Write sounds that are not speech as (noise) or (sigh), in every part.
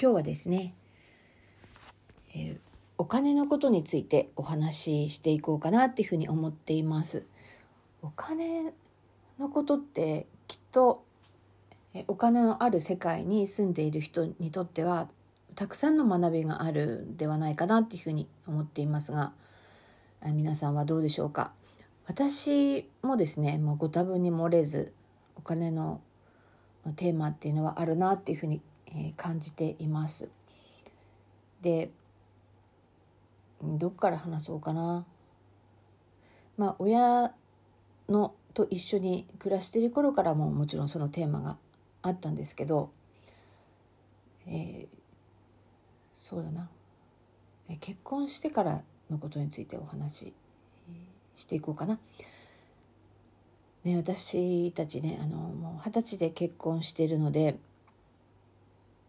今日はですね、えー、お金のことについてお話ししていこうかなっていうふうに思っています。お金のことってきっとお金のある世界に住んでいる人にとってはたくさんの学びがあるではないかなっていうふうに思っていますが皆さんはどうでしょうか？私もですねもうご多分に漏れずお金のテーマっていうのはあるなっていうふうに感じています。でどっから話そうかな。まあ親のと一緒に暮らしてる頃からももちろんそのテーマがあったんですけど、えー、そうだな、結婚してからのことについてお話ししていこうかな。ね、私たちねあのもう二十歳で結婚しているので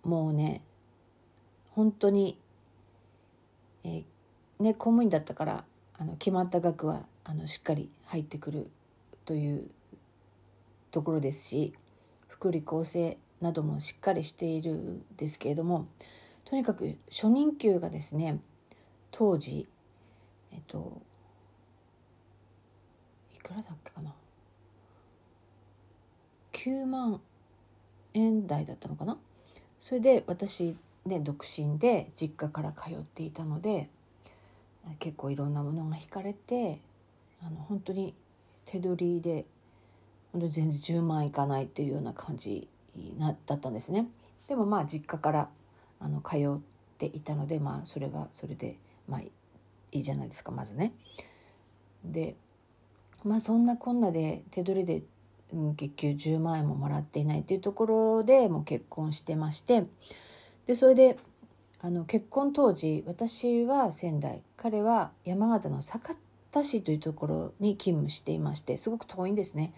もうね本当に、えー、ね公務員だったからあの決まった額はあのしっかり入ってくるというところですし福利厚生などもしっかりしているんですけれどもとにかく初任給がですね当時えっといくらだっけかな？9万円台だったのかな？それで私ね独身で実家から通っていたので結構いろんなものが引かれてあの本当に手取りで本当に全然10万いかないっていうような感じなだったんですね。でもまあ実家からあの通っていたのでまあそれはそれでまあいいじゃないですかまずね。でまあそんなこんなで手取りで月給10万円ももらっていないっていうところでもう結婚してましてでそれであの結婚当時私は仙台彼は山形の酒田市というところに勤務していましてすごく遠いんですね。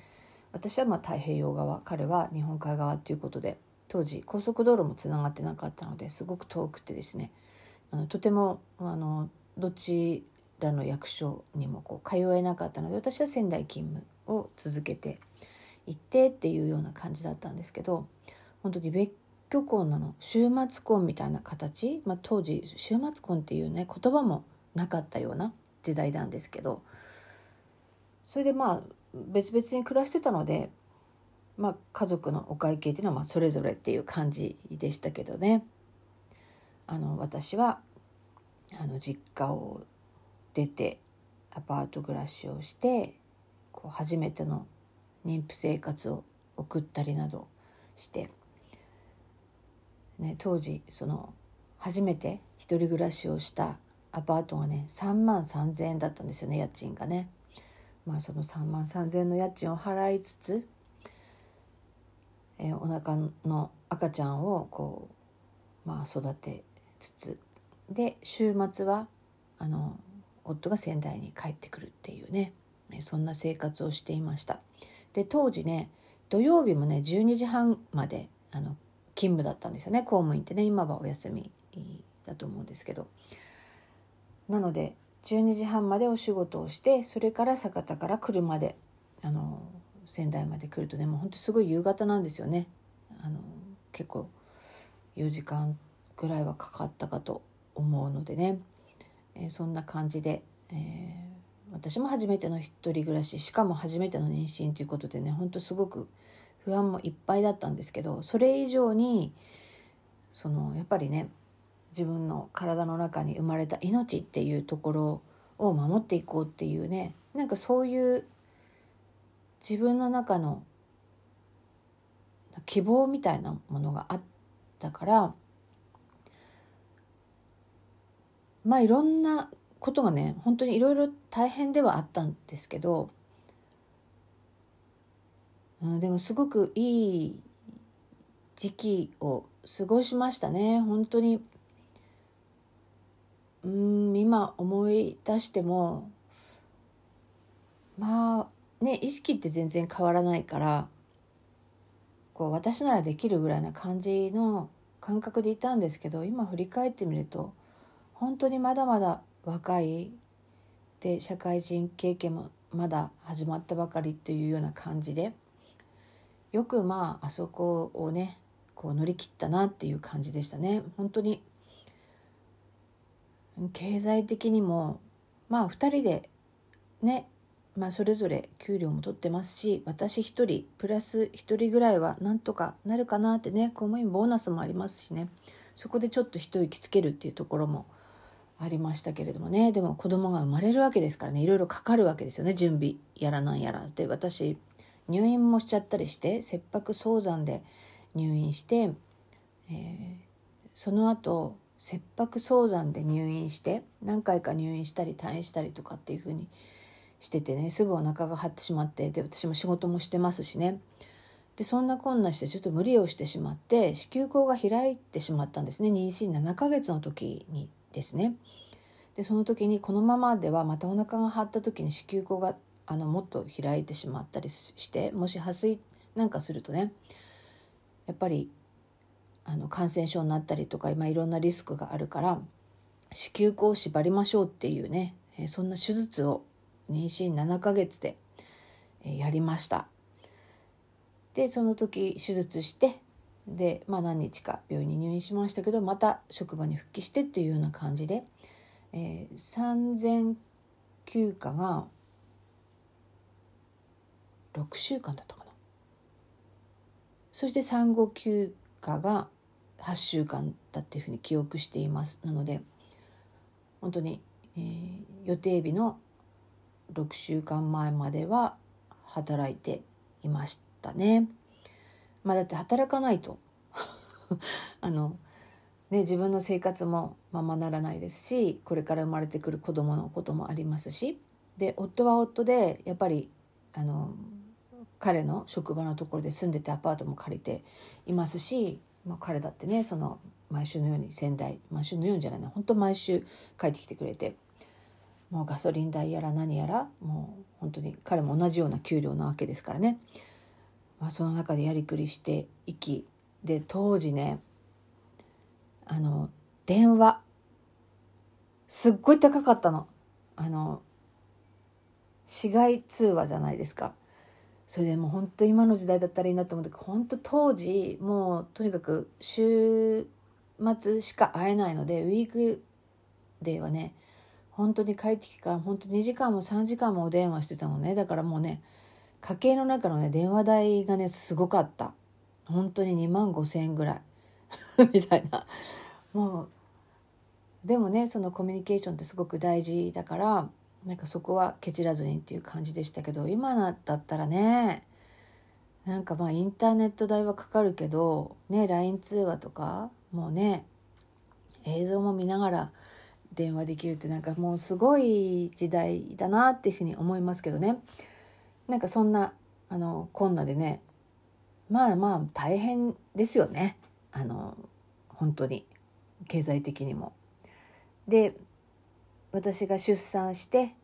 私はま太平洋側彼は日本海側ということで当時高速道路もつながってなかったのですごく遠くてですねあのとてもあのどちらの役所にもこう通えなかったので私は仙台勤務を続けて行ってっていうような感じだったんですけど本当に別居婚なの。週末婚みたいな形、まあ、当時週末婚っていうね言葉もなかったような時代なんですけど。それでまあ別々に暮らしてたので、まあ、家族のお会計っていうのはまあそれぞれっていう感じでしたけどね。あの私はあの実家を出てアパート暮らしをしてこう初めての妊婦生活を送ったりなどして、ね、当時その初めて一人暮らしをしたアパートがね3万3,000円だったんですよね家賃がね。まあその3万3,000円の家賃を払いつつ、えー、お腹の赤ちゃんをこうまあ育てつつで週末はあの夫が仙台に帰ってくるっていうねそんな生活をしていました。で当時ね土曜日もね12時半まであの勤務だったんですよね。公務員ってね今はお休みだと思うんですけど。なので12時半までお仕事をしてそれから酒田から車であの仙台まで来るとねもうほんとすごい夕方なんですよね。あの結構4時間ぐらいはかかったかと思うのでね、えー、そんな感じで、え私も初めての一人暮らししかも初めての妊娠ということでねほんとすごく不安もいっぱいだったんですけどそれ以上にそのやっぱりね自分の体の中に生まれた命っていうところを守っていこうっていうねなんかそういう自分の中の希望みたいなものがあったからまあいろんなことがね本当にいろいろ大変ではあったんですけど、うん、でもすごくいい時期を過ごしましたね。本当にうん今思い出してもまあね意識って全然変わらないからこう私ならできるぐらいな感じの感覚でいたんですけど今振り返ってみると本当にまだまだ若いで社会人経験もまだ始まったばかりっていうような感じでよくまああそこをねこう乗り切ったなっていう感じでしたね。本当に経済的にもまあ2人でねまあそれぞれ給料も取ってますし私1人プラス1人ぐらいはなんとかなるかなってね公務員ボーナスもありますしね。そこでちょっと一息つけるっていうところもありましたけれどもね。でも子供が生まれるわけですからね。いろいろかかるわけですよね。準備やらなんやら。で私入院もしちゃったりして切迫早産で入院して、えー、その後切迫早産で入院して何回か入院したり退院したりとかっていう風にしててね。すぐお腹が張ってしまってで私も仕事もしてますしね。でそんなこんなしてちょっと無理をしてしまって子宮口が開いてしまったんですね。妊娠7ヶ月の時にですね。でその時にこのままではまたお腹が張った時に子宮口があのもっと開いてしまったりしてもし破水なんかするとねやっぱりあの感染症になったりとか今いろんなリスクがあるから子宮口を縛りましょうっていうねそんな手術を妊娠7ヶ月でやりました。でその時手術してで、まあ、何日か病院に入院しましたけどまた職場に復帰してっていうような感じで、えー、産前休暇が6週間だったかな。そして産後休暇が8週間だっていうふうに記憶しています。なので本当に、えー、予定日の6週間前までは働いていましたね。まあだって働かないと。(laughs) あの、ね、自分の生活もままならないですしこれから生まれてくる子供のこともありますし。で夫は夫でやっぱりあの彼の職場のところで住んでてアパートも借りていますし、まあ、彼だってねその毎週のように仙台毎週のようにじゃないな本当毎週帰ってきてくれてもうガソリン代やら何やらもう本当に彼も同じような給料なわけですからね。まあ、その中でやりくりしていきで当時ねあの電話。すっごい高かったの。あの市街通話じゃないですか。それでもう本当今の時代だったらいいなと思って本当当時もうとにかく週末しか会えないのでウィークデーはね本当に帰ってきから本当2時間も3時間もお電話してたのね。だからもうね家計の中のね電話代がねすごかった。本当に2万5千円ぐらい。(laughs) みたいな。もうでもねそのコミュニケーションってすごく大事だからなんかそこはケチらずにっていう感じでしたけど今だったらねなんかまあインターネット代はかかるけどね LINE 通話とかもうね映像も見ながら電話できるってなんかもうすごい時代だなっていうふうに思いますけどね。なんかそんなあのこんなでねまあまあ大変ですよね。あの本当に。経済的にも。で私が出産して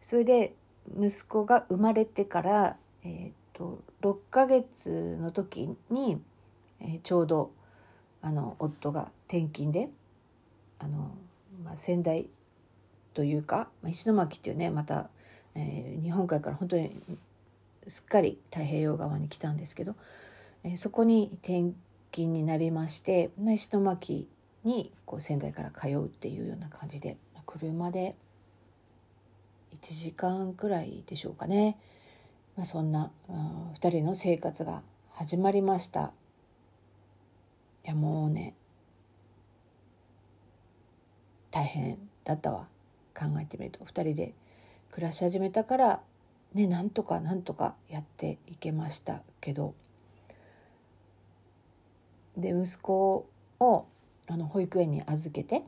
それで息子が生まれてから、えーと、6ヶ月の時に、えー、ちょうどあの夫が転勤であの、まあ、仙台というか、ま、石巻っていうねまたえー、日本海から本当にすっかり太平洋側に来たんですけど、えー、そこに転勤になりましてま石巻にこう仙台から通うっていうような感じで車で1時間くらいでしょうかね、まあ、そんな、うん、2人の生活が始まりました。いやもうね大変だったわ。考えてみると。2人で暮らし始めたからねなんとかなんとかやっていけましたけど。で息子をあの保育園に預けて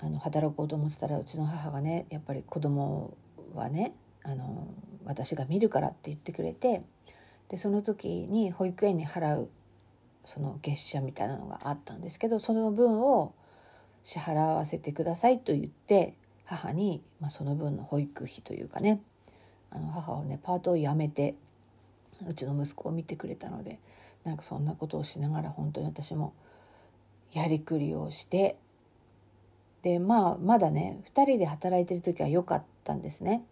あの働こうと思ってたらうちの母がねやっぱり子供はねあの私が見るからって言ってくれてでその時に保育園に払うその月謝みたいなのがあったんですけどその分を支払わせてくださいと言って母に、まあ、その分の保育費というかねあの母をねパートを辞めてうちの息子を見てくれたのでなんかそんなことをしながら本当に私もやりくりをしてでまあまだね2人で働いてる時は良かったんですね。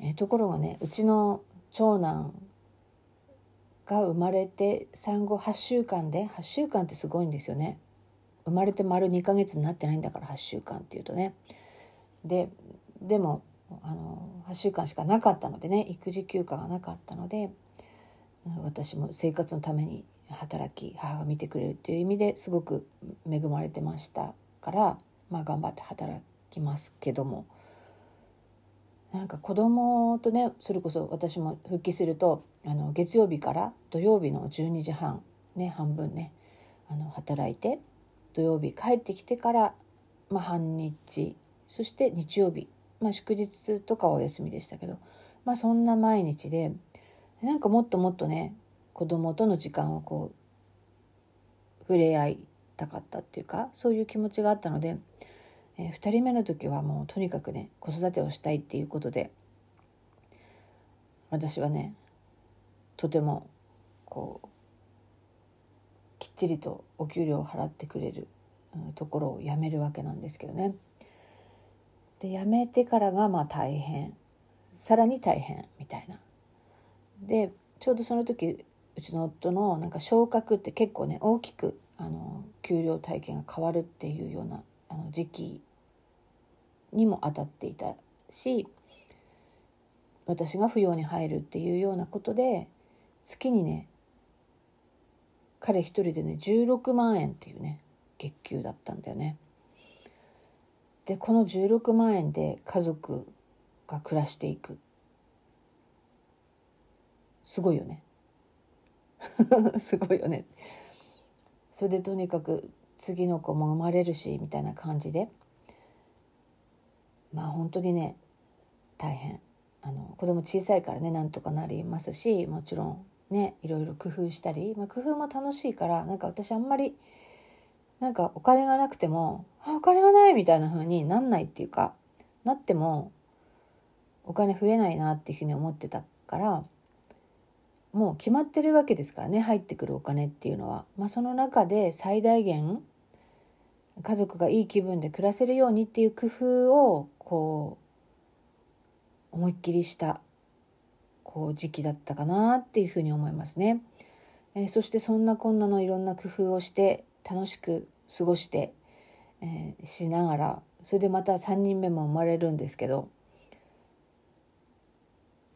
え、ところがねうちの長男が生まれて産後8週間で8週間ってすごいんですよね。生まれて丸2ヶ月になってないんだから8週間っていうとね。ででもあの8週間しかなかったのでね育児休暇がなかったので私も生活のために働き母が見てくれるっていう意味ですごく恵まれてましたから、まあ、頑張って働きますけども。なんか子供とねそれこそ私も復帰するとあの月曜日から土曜日の12時半ね半分ねあの働いて土曜日帰ってきてから、まあ、半日そして日曜日、まあ、祝日とかはお休みでしたけど、まあ、そんな毎日でなんかもっともっとね子供との時間をこう触れ合いたかったっていうかそういう気持ちがあったので、えー、2人目の時はもうとにかくね子育てをしたいっていうことで私はねとてもこうきっちりとお給料を払ってくれる、ところを辞めるわけなんですけどね。で辞めてからがまあ大変さらに大変みたいな。でちょうどその時うちの夫のなんか昇格って結構ね大きくあの給料体験が変わるっていうようなあの時期にも当たっていたし私が扶養に入るっていうようなことで月にね彼一人でね16万円っていうね月給だったんだよね。でこの16万円で家族が暮らしていくすごいよね。(laughs) すごいよね。それでとにかく次の子も生まれるしみたいな感じで。まあ本当にね大変。あの子供小さいからねなんとかなりますしもちろんねいろいろ工夫したり、まあ、工夫も楽しいからなんか私あんまりなんかお金がなくても「あお金がない」みたいな風になんないっていうかなってもお金増えないなっていうふうに思ってたからもう決まってるわけですからね入ってくるお金っていうのは、まあ、その中で最大限家族がいい気分で暮らせるようにっていう工夫をこう思いっきりしたこう時期だったかなっていうふうに思いますね。えー、そしてそんなこんなのいろんな工夫をして楽しく過ごして、えー、しながらそれでまた3人目も生まれるんですけど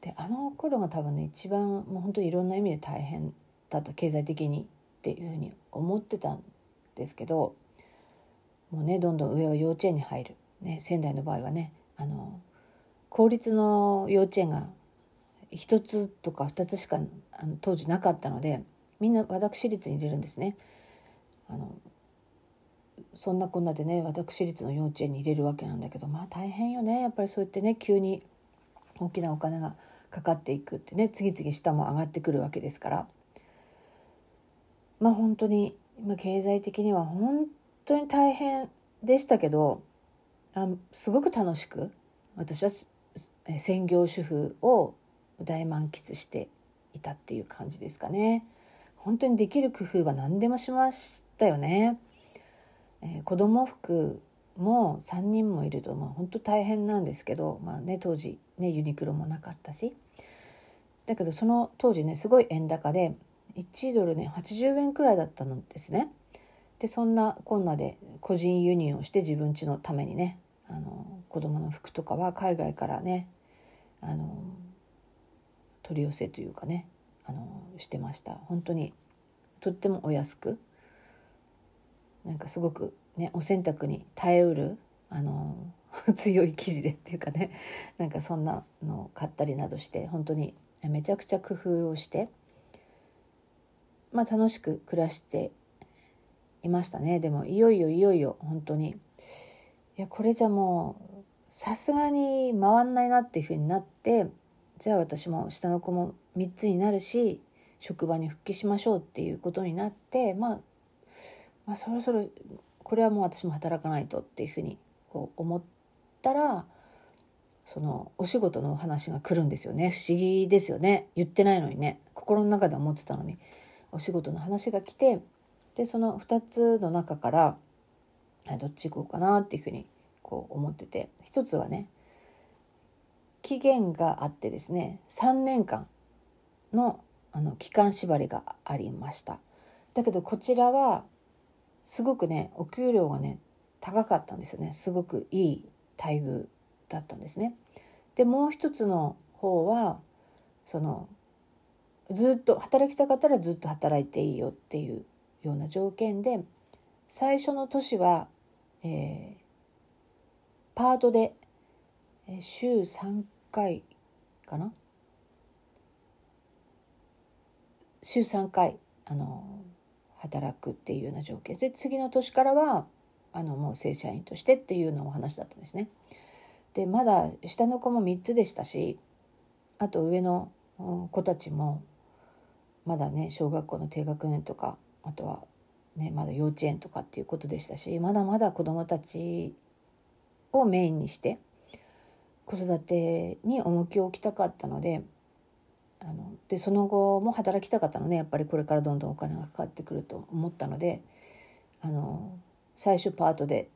であの頃が多分ね一番もう本当にいろんな意味で大変だった経済的にっていうふうに思ってたんですけどもうねどんどん上は幼稚園に入る、ね、仙台の場合はねあの公立の幼稚園が1つとか2つしかあの当時なかったのでみんな私立に入れるんですね。あのそんなこんなでね私立の幼稚園に入れるわけなんだけどまあ大変よねやっぱりそうやってね急に大きなお金がかかっていくってね次々下も上がってくるわけですからまあ本当に今経済的には本当に大変でしたけどあすごく楽しく私は専業主婦を大満喫していたっていう感じですかね。本当にできる工夫は何でもしましたよね。えー、子供服も3人もいるとまあ本当大変なんですけど、まあね、当時、ね、ユニクロもなかったし。だけどその当時ねすごい円高で1ドルね80円くらいだったのですね。でそんなこんなで個人輸入をして自分家のためにねあの子供の服とかは海外からねあの取り寄せというかねあのしてました。本当にとってもお安く。なんかすごくね、お洗濯に耐えうるあの (laughs) 強い生地でっていうかね。なんかそんなのを買ったりなどして本当にめちゃくちゃ工夫をして、まあ、楽しく暮らしていましたね。でもいよいよいよいよ本当に。いやこれじゃもうさすがに回んないなっていうふうになってじゃあ私も下の子も3つになるし職場に復帰しましょうっていうことになって、まあ、まあそろそろこれはもう私も働かないとっていうふうにこう思ってたらそのお仕事の話が来るんですよね。不思議ですよね。言ってないのにね。心の中で思ってたのに。お仕事の話が来てでその2つの中からどっち行こうかなっていうふうにこう思ってて。一つはね期限があってですね3年間のあの期間縛りがありました。だけどこちらはすごくねお給料がね高かったんですよね。すごくいい待遇だったんですね。でもう一つの方はそのずっと働きたかったらずっと働いていいよっていうような条件で最初の年は、えー、パートで週3回かな？週3回あの働くっていうような条件。で次の年からはあのもう正社員としてっていうようなお話だったんですね。でまだ下の子も3つでしたしあと上の子たちもまだね小学校の低学年とかあとはねまだ幼稚園とかっていうことでしたしまだまだ子どもたちをメインにして子育てに重きを置きたかったのであのでその後も働きたかったのでやっぱりこれからどんどんお金がかかってくると思ったのであの最初パートで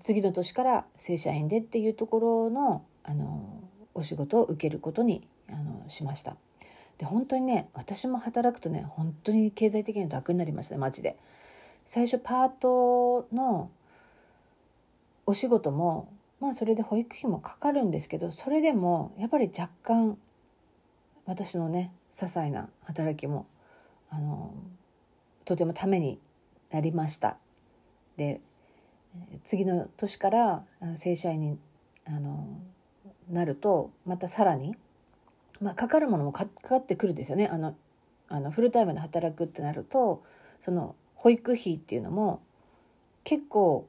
次の年から正社員でっていうところのあのお仕事を受けることにあのしました。で本当にね私も働くとね本当に経済的に楽になりましたねマジで。最初パートのお仕事もまあそれで保育費もかかるんですけどそれでもやっぱり若干私のね些細な働きもあのとてもためになりました。で次の年から正社員にあのなるとまたさらに、まあ、かかるものもかかってくるんですよね。あのあのフルタイムで働くってなるとその保育費っていうのも結構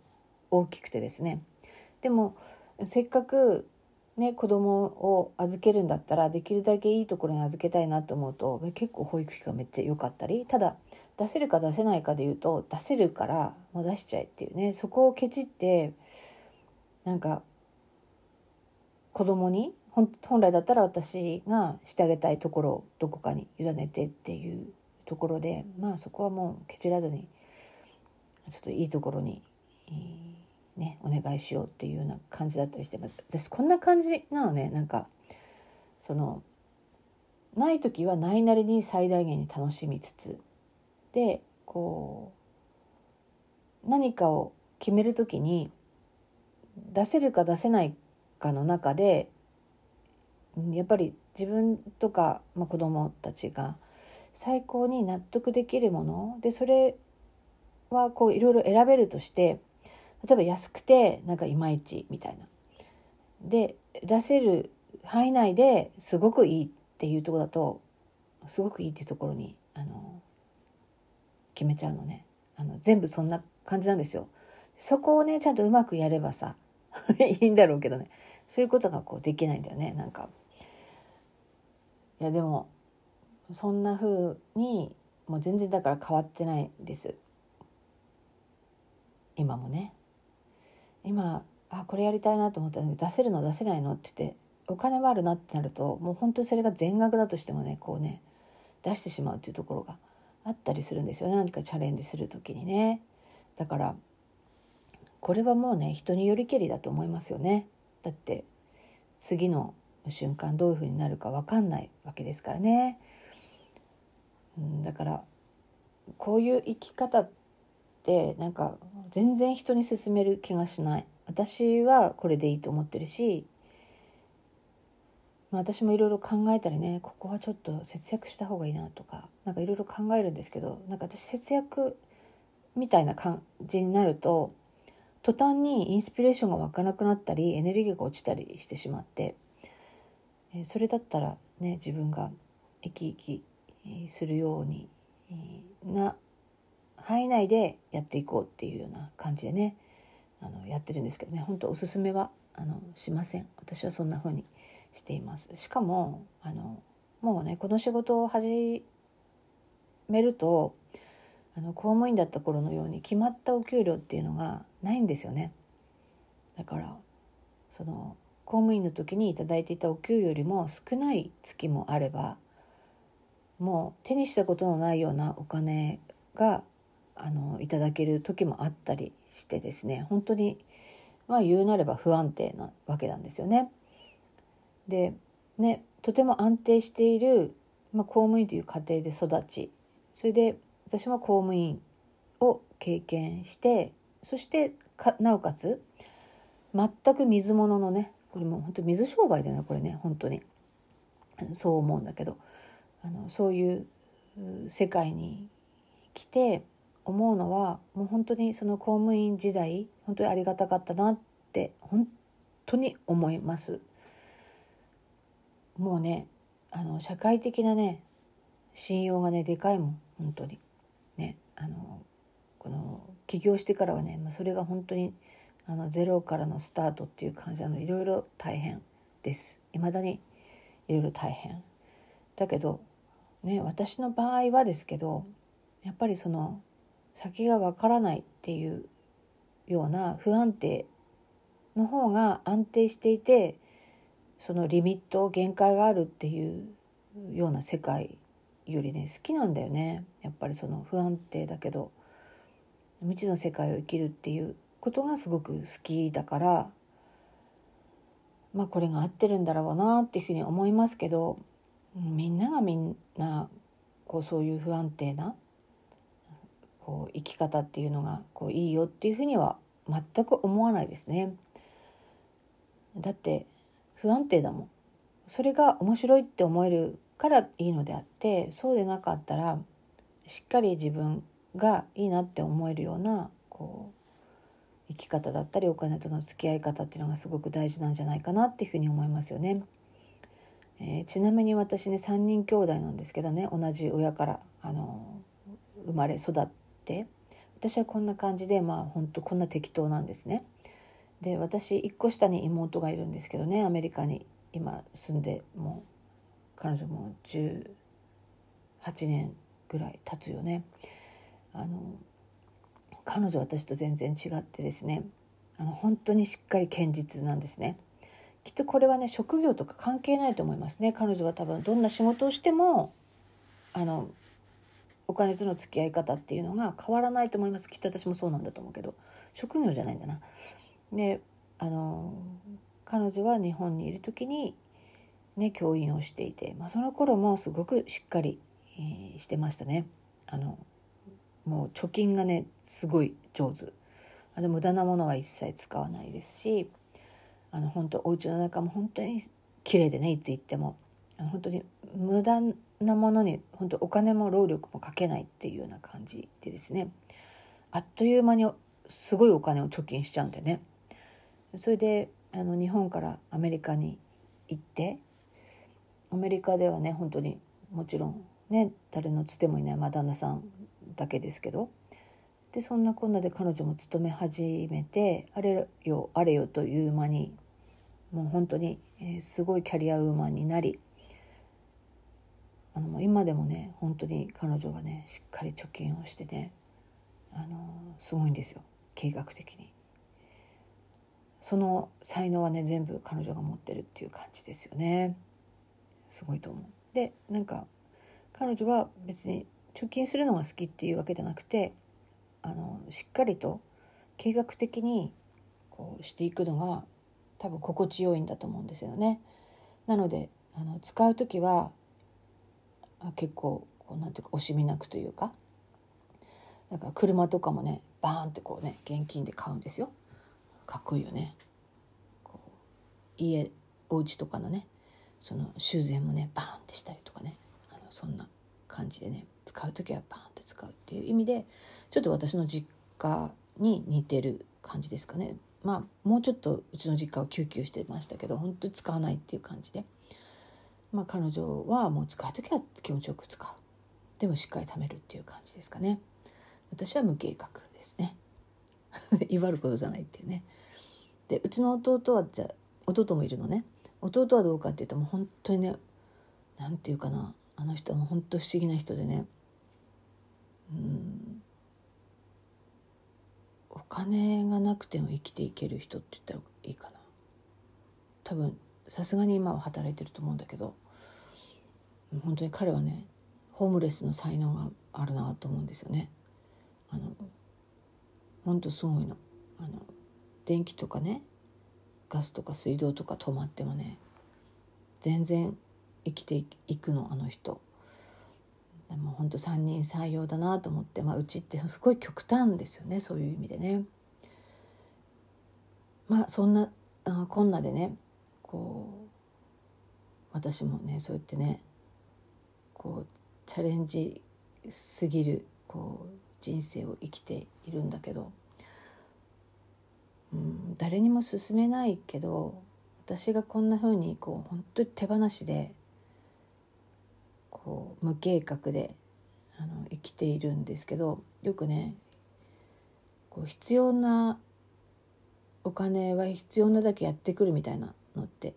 大きくてですね。でもせっかくね子供を預けるんだったらできるだけいいところに預けたいなと思うと結構保育費がめっちゃ良かったりただ出せるか出せないかで言うと出せるからもう出しちゃえっていうね。そこをケチってなんか子供に本来だったら私がしてあげたいところをどこかに委ねてっていうところでまあそこはもうケチらずにちょっといいところに、ね、お願いしようっていうような感じだったりして私こんな感じなのね。なんかそのない時はないなりに最大限に楽しみつつでこう何かを決める時に出せるか出せないかの中でやっぱり自分とか、まあ、子供たちが最高に納得できるものでそれはこういろいろ選べるとして例えば安くてなんかいまいちみたいな。で出せる範囲内ですごくいいっていうとこだとすごくいいっていうところにあの決めちゃうのね。あの全部そんな感じなんですよ。そこをねちゃんとうまくやればさ (laughs) いいんだろうけどね。そういうことがこうできないんだよね。なんか。いやでもそんな風にもう全然だから変わってないです。今もね。今あこれやりたいなと思ったのに出せるの出せないの？って言ってお金はあるなってなるともう本当にそれが全額だとしてもねこうね出してしまうっていうところがあったりするんですよ何かチャレンジする時にね。だからこれはもうね人によりけりだと思いますよね。だって次の瞬間どういうふうになるか分かんないわけですからね、うん、だからこういう生き方ってなんか全然人に勧める気がしない。私はこれでいいと思ってるし、まあ、私もいろいろ考えたりねここはちょっと節約した方がいいなとか何かいろいろ考えるんですけどなんか私節約みたいな感じになると途端にインスピレーションが湧かなくなったりエネルギーが落ちたりしてしまってえそれだったらね自分が生き生きするようにな範囲内でやっていこうっていうような感じでねあのやってるんですけどね本当おすすめはあのしません。私はそんな風にしていますしかもあのもうねこの仕事を始めるとあの公務員だった頃のように決まったお給料っていうのがないんですよねだからその公務員の時に頂いていたお給よりも少ない月もあればもう手にしたことのないようなお金があのいただける時もあったりしてですね本当にまあ言うなれば不安定なわけなんですよね。でねとても安定している、まあ、公務員という家庭で育ちそれで私も公務員を経験してそしてなおかつ全く水物のねこれもう本当水商売だよねこれね本当にそう思うんだけどあのそういう世界に来て思うのはもう本当にその公務員時代本当にありがたかったなって本当に思います。もうねあの社会的なね信用がねでかいもん本当に。ねあのこの起業してからはね、まあ、それが本当にあのゼロからのスタートっていう感じなのいろいろ大変です。未だにいろいろ大変。だけどね私の場合はですけどやっぱりその先がわからないっていうような不安定の方が安定していてそのリミット限界があるっていうような世界よりね好きなんだよね。やっぱりその不安定だけど。未知の世界を生きるっていうことがすごく好きだから。まあこれが合ってるんだろうなっていうふうに思いますけど。みんながみんなこうそういう不安定なこう生き方っていうのがこういいよっていうふうには全く思わないですね。だって不安定だもん。それが面白いって思えるからいいのであってそうでなかったらしっかり自分がいいなって思えるようなこう生き方だったりお金との付き合い方っていうのがすごく大事なんじゃないかなっていうふうに思いますよね。えー、ちなみに私ね3人兄弟なんですけどね同じ親からあの生まれ育って私はこんな感じでまあ本当こんな適当なんですね。で私1個下に妹がいるんですけどねアメリカに今住んでもう彼女も18年ぐらい経つよね。あの彼女私と全然違ってですねあの本当にしっかり堅実なんですね。きっとこれはね職業とか関係ないと思いますね彼女は多分どんな仕事をしてもあのお金との付き合い方っていうのが変わらないと思いますきっと私もそうなんだと思うけど職業じゃないんだな。であの彼女は日本にいる時にね、教員をしていて、まあ、その頃もすごくしっかり、えー、してましたね。あのもう貯金がねすごい上手。あの無駄なものは一切使わないですしあの本当お家の中も本当に綺麗でねいつ行っても。あの本当に無駄なものに本当お金も労力もかけないっていうような感じでですね。あっという間にすごいお金を貯金しちゃうんでね。それであの日本からアメリカに行ってアメリカではね本当にもちろんね誰のつてもいない、まあ、旦那さんだけですけどでそんなこんなで彼女も勤め始めてあれよあれよという間にもう本当に、え、すごいキャリアウーマンになりあの今でもね本当に彼女がねしっかり貯金をしてねあのすごいんですよ計画的に。その才能はね全部彼女が持ってるっていう感じですよね。すごいと思う。でなんか彼女は別に貯金するのが好きっていうわけじゃなくてあのしっかりと計画的にこうしていくのが多分心地よいんだと思うんですよね。なのであの使う時は結構こうなんていうか惜しみなくというかだから車とかもねバーンってこうね現金で買うんですよ。かっこいいよね。こう家お家とかのねその修繕もねバーンってしたりとかね。あのそんな感じでね使う時はバーンって使うっていう意味でちょっと私の実家に似てる感じですかね。まあもうちょっとうちの実家はキューキューしてましたけど本当に使わないっていう感じで。まあ彼女はもう使う時は気持ちよく使う。でもしっかり貯めるっていう感じですかね。私は無計画ですね。(laughs) 威張ることじゃないっていうね。でうちの弟はじゃ弟もいるのね。弟はどうかっていうともう本当にね何て言うかなあの人はもう本当不思議な人でね。うん。お金がなくても生きていける人って言ったらいいかな。多分さすがに今は働いてると思うんだけど本当に彼はねホームレスの才能があるなと思うんですよね。あの本当すごいの。あの電気とかねガスとか水道とか止まってもね全然生きていくのあの人でも本当三人採用だなと思って、まあ、うちってすごい極端ですよねそういう意味でね。まあそんなあこんなでねこう私もねそうやってねこうチャレンジすぎるこう人生を生きているんだけど、うん、誰にも勧めないけど私がこんな風にこう本当に手放しでこう無計画であの生きているんですけどよくねこう必要なお金は必要なだけやってくるみたいなのって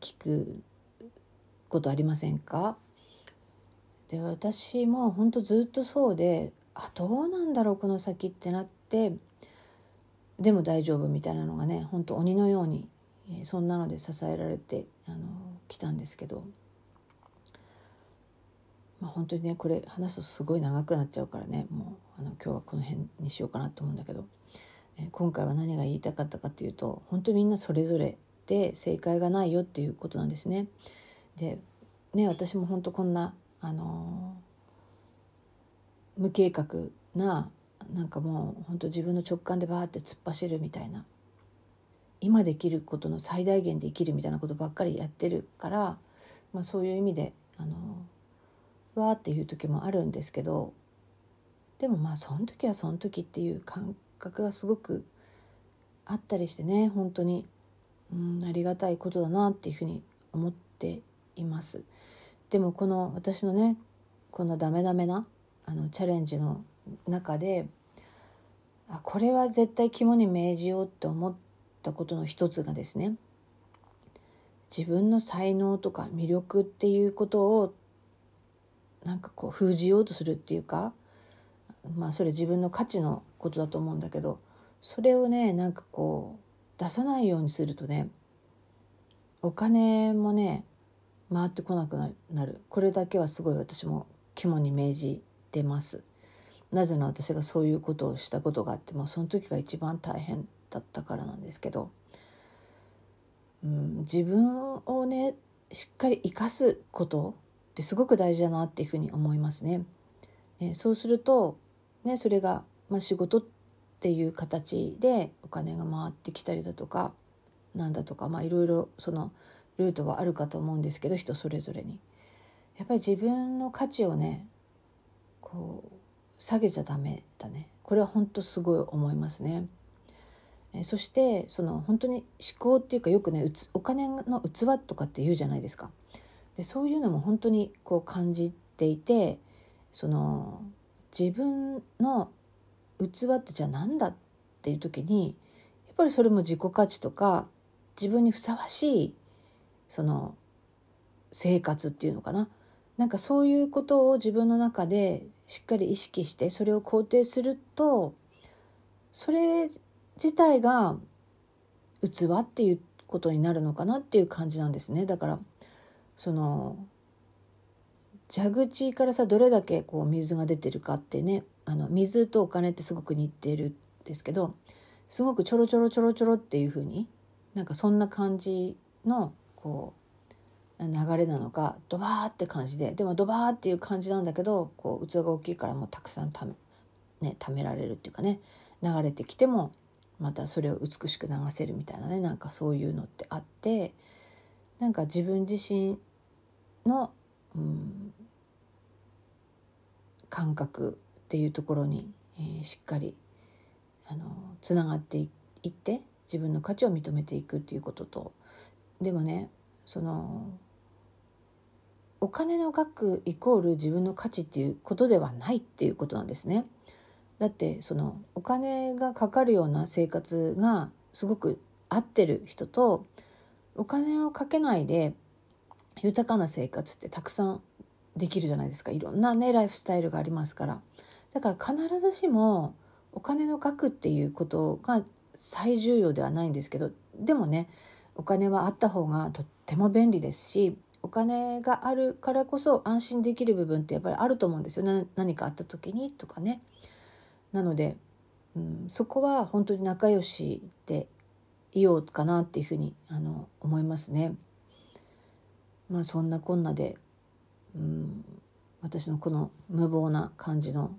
聞くことありませんか？で私も本当ずっとそうであどうなんだろうこの先ってなってでも大丈夫みたいなのがね本当鬼のようにそんなので支えられてあの来たんですけど、まあ、本当にねこれ話すとすごい長くなっちゃうからねもうあの今日はこの辺にしようかなと思うんだけど、え今回は何が言いたかったかっていうと本当みんなそれぞれで正解がないよっていうことなんですね。でね私も本当こんなあの無計画ななんかもう本当自分の直感でバーって突っ走るみたいな今できることの最大限で生きるみたいなことばっかりやってるから、まあ、そういう意味であのわーっていう時もあるんですけどでもまあその時はその時っていう感覚がすごくあったりしてね本当に、うん、ありがたいことだなっていうふうに思っています。でもこの私のねこのダメダメなあのチャレンジの中であこれは絶対肝に銘じようって思ったことの一つがですね自分の才能とか魅力っていうことをなんかこう封じようとするっていうかまあそれ自分の価値のことだと思うんだけどそれをねなんかこう出さないようにするとねお金もね回ってこなくなる。これだけはすごい私も肝に銘じてます。なぜなら私がそういうことをしたことがあってもその時が一番大変だったからなんですけど、うん、自分をねしっかり生かすことってすごく大事だなっていうふうに思いますね。えそうすると、ね、それが、まあ、仕事っていう形でお金が回ってきたりだとかなんだとか、まあ、いろいろそのルートはあるかと思うんですけど人それぞれに。やっぱり自分の価値をねこう下げちゃダメだねこれは本当すごい思いますね。そしてその本当に思考っていうかよくねお金の器とかって言うじゃないですか。でそういうのも本当にこう感じていてその自分の器ってじゃあ何だっていう時にやっぱりそれも自己価値とか自分にふさわしいその生活っていうのかななんかそういうことを自分の中でしっかり意識してそれを肯定するとそれ自体が器っていうことになるのかなっていう感じなんですね。だからその蛇口からさどれだけこう水が出てるかってねあの水とお金ってすごく似てるんですけどすごくちょろちょろちょろちょろっていうふうになんかそんな感じのこう流れなのかドバーって感じででもドバーっていう感じなんだけどこう器が大きいからもうたくさんため,、ね、貯められるっていうかね流れてきてもまたそれを美しく流せるみたいなねなんかそういうのってあってなんか自分自身の、うん、感覚っていうところに、えー、しっかりあのつながっていって自分の価値を認めていくっていうこととでもねそのお金の額イコール自分の価値っていうことではないっていうことなんですね。だってそのお金がかかるような生活がすごく合ってる人とお金をかけないで豊かな生活ってたくさんできるじゃないですかいろんなねライフスタイルがありますからだから必ずしもお金の額っていうことが最重要ではないんですけどでもねお金はあった方がとっても便利ですしお金があるからこそ安心できる部分ってやっぱりあると思うんですよ何かあった時にとかね。なので、うん、そこは本当に仲良しでいようかなっていうふうにあの思いますね。まあそんなこんなで、うん、私のこの無謀な感じの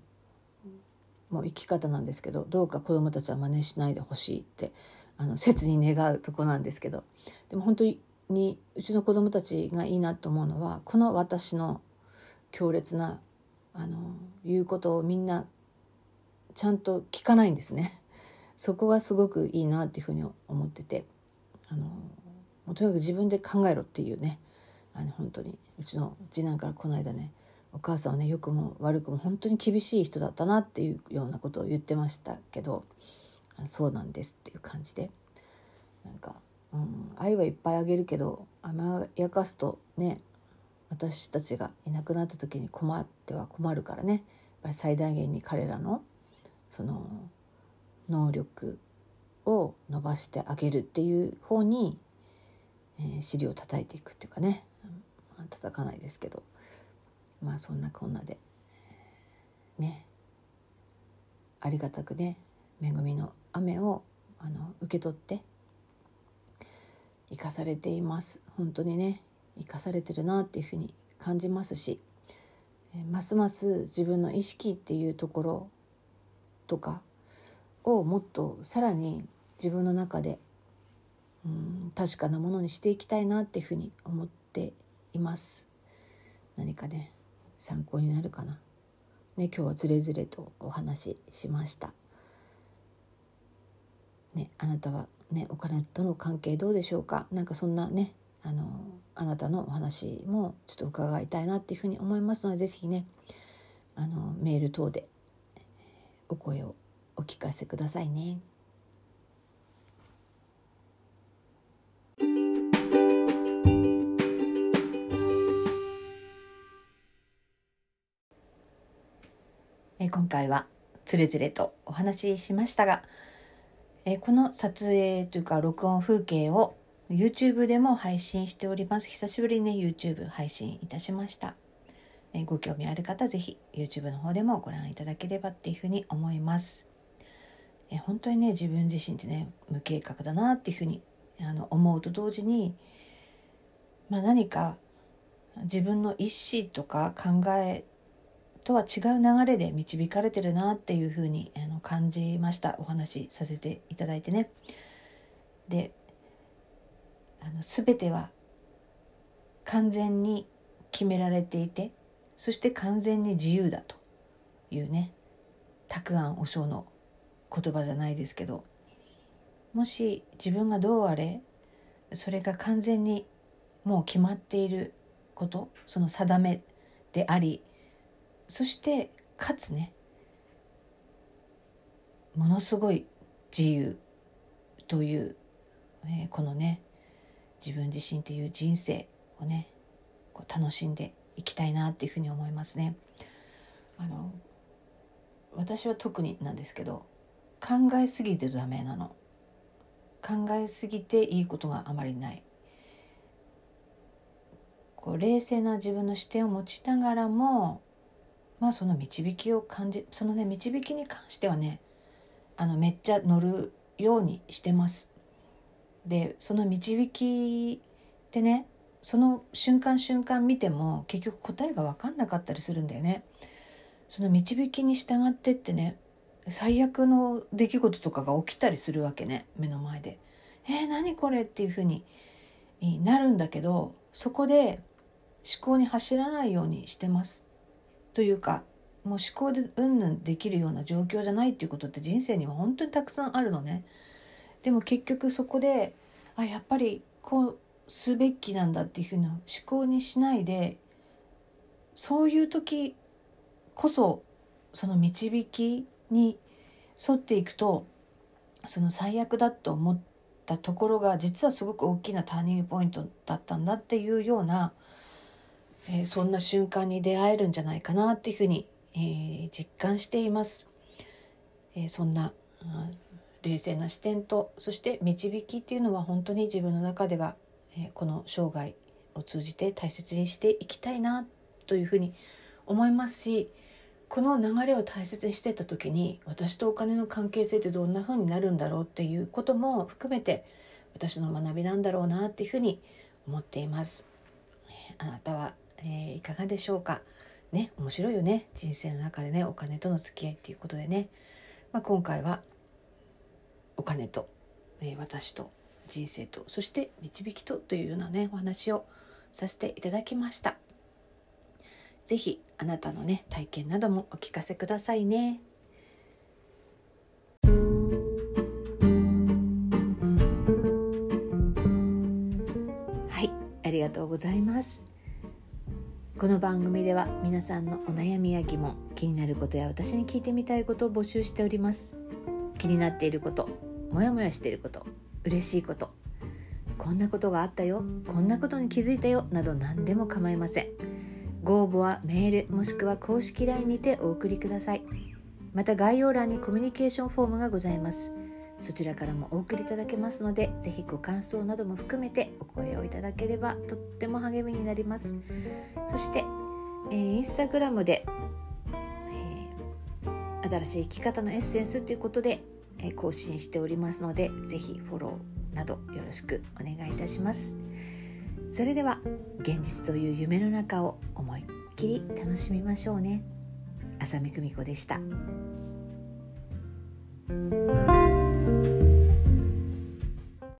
もう生き方なんですけどどうか子どもたちは真似しないでほしいってあの切に願うとこなんですけどでも本当ににうちの子どもたちがいいなと思うのはこの私の強烈なあの言うことをみんなちゃんと聞かないんですね。(laughs) そこはすごくいいなっていうふうに思っててあのもうとにかく自分で考えろっていうねあの本当にうちの次男からこの間ねお母さんはね良くも悪くも本当に厳しい人だったなっていうようなことを言ってましたけどそうなんですっていう感じでなんか、うん、愛はいっぱいあげるけど甘やかすとね私たちがいなくなった時に困っては困るからね。やっぱり最大限に彼らのその能力を伸ばしてあげるっていう方に、えー、尻を叩いていくっていうかね、まあ、叩かないですけど。まあそんなこんなでね。ありがたくね恵みの雨をあの受け取って生かされています。本当にね生かされてるなっていうふうに感じますしますます自分の意識っていうところとかをもっとさらに自分の中でうん確かなものにしていきたいなっていうふうに思っています。何かね参考になるかな。ね今日はつれづれとお話ししました。ねあなたはねお金との関係どうでしょうか？なんかそんなねあのあなたのお話もちょっと伺いたいなっていうふうに思いますので是非ねあのメール等でお声をお聞かせくださいね。え今回はつれづれとお話ししましたが、えこの撮影というか録音風景を YouTube でも配信しております。久しぶりにね YouTube 配信いたしました。えご興味ある方ぜひ YouTube の方でもご覧いただければっていうふうに思います。え本当にね自分自身ってね無計画だなっていうふうにあの思うと同時に、まあ、何か自分の意思とか考えとは違う流れで導かれてるなっていうふうにあの感じましたお話しさせていただいてね。であの全ては完全に決められていてそして完全に自由だというね沢庵和尚の言葉じゃないですけどもし自分がどうあれそれが完全にもう決まっていることその定めでありそしてかつねものすごい自由という、えー、このね自分自身という人生をねこう楽しんでいきたいなっていうふうに思いますね。あの私は特になんですけど考えすぎてダメなの考えすぎていいことがあまりないこう冷静な自分の視点を持ちながらもまあその導きを感じそのね導きに関してはねあのめっちゃ乗るようにしてますでその導きってねその瞬間瞬間見ても結局答えが分かんなかったりするんだよねその導きに従ってってね最悪の出来事とかが起きたりするわけね目の前で。えー、何これっていうふうになるんだけどそこで思考に走らないようにしてます。というかもう思考でうんぬんできるような状況じゃないっていうことって人生には本当にたくさんあるのね。でも結局そこであやっぱりこうすべきなんだっていうふうな思考にしないでそういう時こそその導きに沿っていくとその最悪だと思ったったところが実はすごく大きなターニングポイントだったんだっていうような、えー、そんな瞬間に出会えるんじゃないかなっていうふうに、えー、実感しています。えー、そんな、うん、冷静な視点とそして導きっていうのは本当に自分の中では、えこの生涯を通じて大切にしていきたいなというふうに思いますしこの流れを大切にしてた時に私とお金の関係性ってどんな風になるんだろうっていうことも含めて私の学びなんだろうなっていうふうに思っています。あなたは、えー、いかがでしょうか？ね面白いよね人生の中でねお金との付き合いっていうことでね、まあ、今回はお金と、えー、私と人生とそして導きとというようなねお話をさせていただきました。ぜひあなたのね体験などもお聞かせくださいね。はいありがとうございますこの番組では皆さんのお悩みや疑問気になることや私に聞いてみたいことを募集しております。気になっていることモヤモヤしていること嬉しいことこんなことがあったよこんなことに気づいたよなど何でも構いません。ご応募はメールもしくは公式 LINE にてお送りください。また概要欄にコミュニケーションフォームがございます。そちらからもお送りいただけますのでぜひご感想なども含めてお声をいただければとっても励みになります。そして、えー、インスタグラムで、えー、新しい生き方のエッセンスということで、えー、更新しておりますのでぜひフォローなどよろしくお願いいたします。それでは現実という夢の中を思いっきり楽しみましょうね。浅見久美子でした。